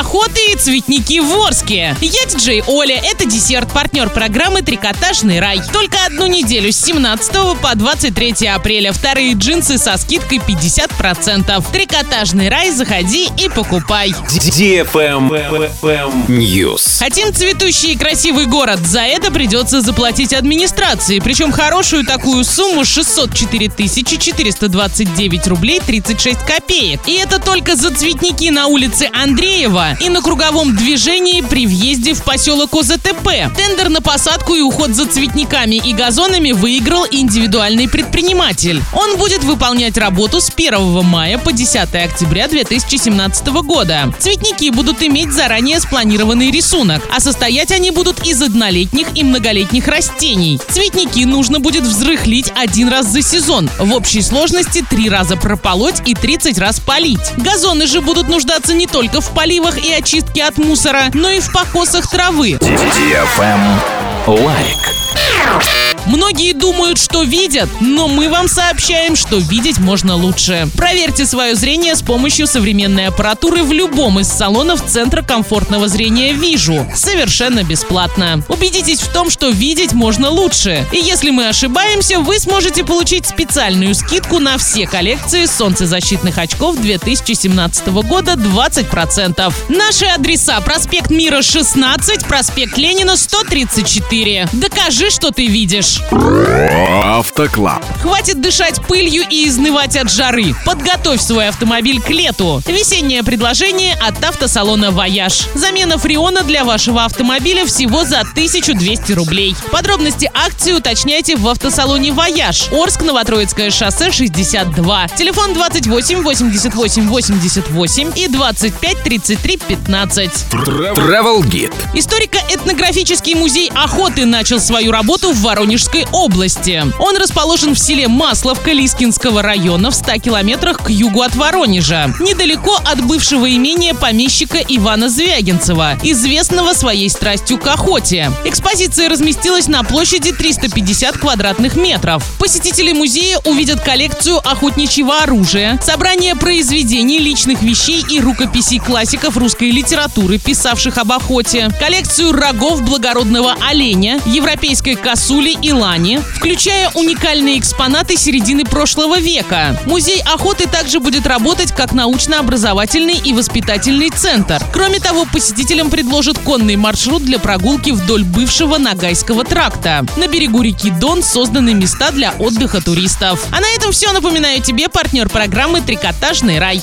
охоты и цветники в Орске. Я диджей Оля, это десерт, партнер программы «Трикотажный рай». Только одну неделю с 17 по 23 апреля. Вторые джинсы со скидкой 50%. «Трикотажный рай» заходи и покупай. News. Хотим цветущий и красивый город. За это придется заплатить администрации. Причем хорошую такую сумму 604 429 рублей 36 копеек. И это только за цветники на улице Андреева и на круговом движении при въезде в поселок ОЗТП. Тендер на посадку и уход за цветниками и газонами выиграл индивидуальный предприниматель. Он будет выполнять работу с 1 мая по 10 октября 2017 года. Цветники будут иметь заранее спланированный рисунок, а состоять они будут из однолетних и многолетних растений. Цветники нужно будет взрыхлить один раз за сезон. В общей сложности три раза прополоть и 30 раз полить. Газоны же будут нуждаться не только в поливах и очистке от мусора, но и в покосах травы. Like. Многие думают, что видят, но мы вам сообщаем, что видеть можно лучше. Проверьте свое зрение с помощью современной аппаратуры в любом из салонов Центра комфортного зрения «Вижу». Совершенно бесплатно. Убедитесь в том, что видеть можно лучше. И если мы ошибаемся, вы сможете получить специальную скидку на все коллекции солнцезащитных очков 2017 года 20%. Наши адреса проспект Мира 16, проспект Ленина 134. Докажи, что ты видишь. Автоклаб. Хватит дышать пылью и изнывать от жары. Подготовь свой автомобиль к лету. Весеннее предложение от автосалона «Вояж». Замена фреона для вашего автомобиля всего за 1200 рублей. Подробности акции уточняйте в автосалоне «Вояж». Орск, Новотроицкое шоссе 62. Телефон 28 88 88 и 25 33 15. Travel Guide. Историко-этнографический музей охоты начал свою работу в Воронежской области. Он расположен в селе Масловка Лискинского района в 100 километрах к югу от Воронежа, недалеко от бывшего имения помещика Ивана Звягинцева, известного своей страстью к охоте. Экспозиция разместилась на площади 350 квадратных метров. Посетители музея увидят коллекцию охотничьего оружия, собрание произведений, личных вещей и рукописей классиков русской литературы, писавших об охоте, коллекцию рогов благородного оленя, европейской косули и лани, включая уникальные экспонаты середины прошлого века. Музей охоты также будет работать как научно-образовательный и воспитательный центр. Кроме того, посетителям предложат конный маршрут для прогулки вдоль бывшего Нагайского тракта. На берегу реки Дон созданы места для отдыха туристов. А на этом все. Напоминаю тебе партнер программы «Трикотажный рай».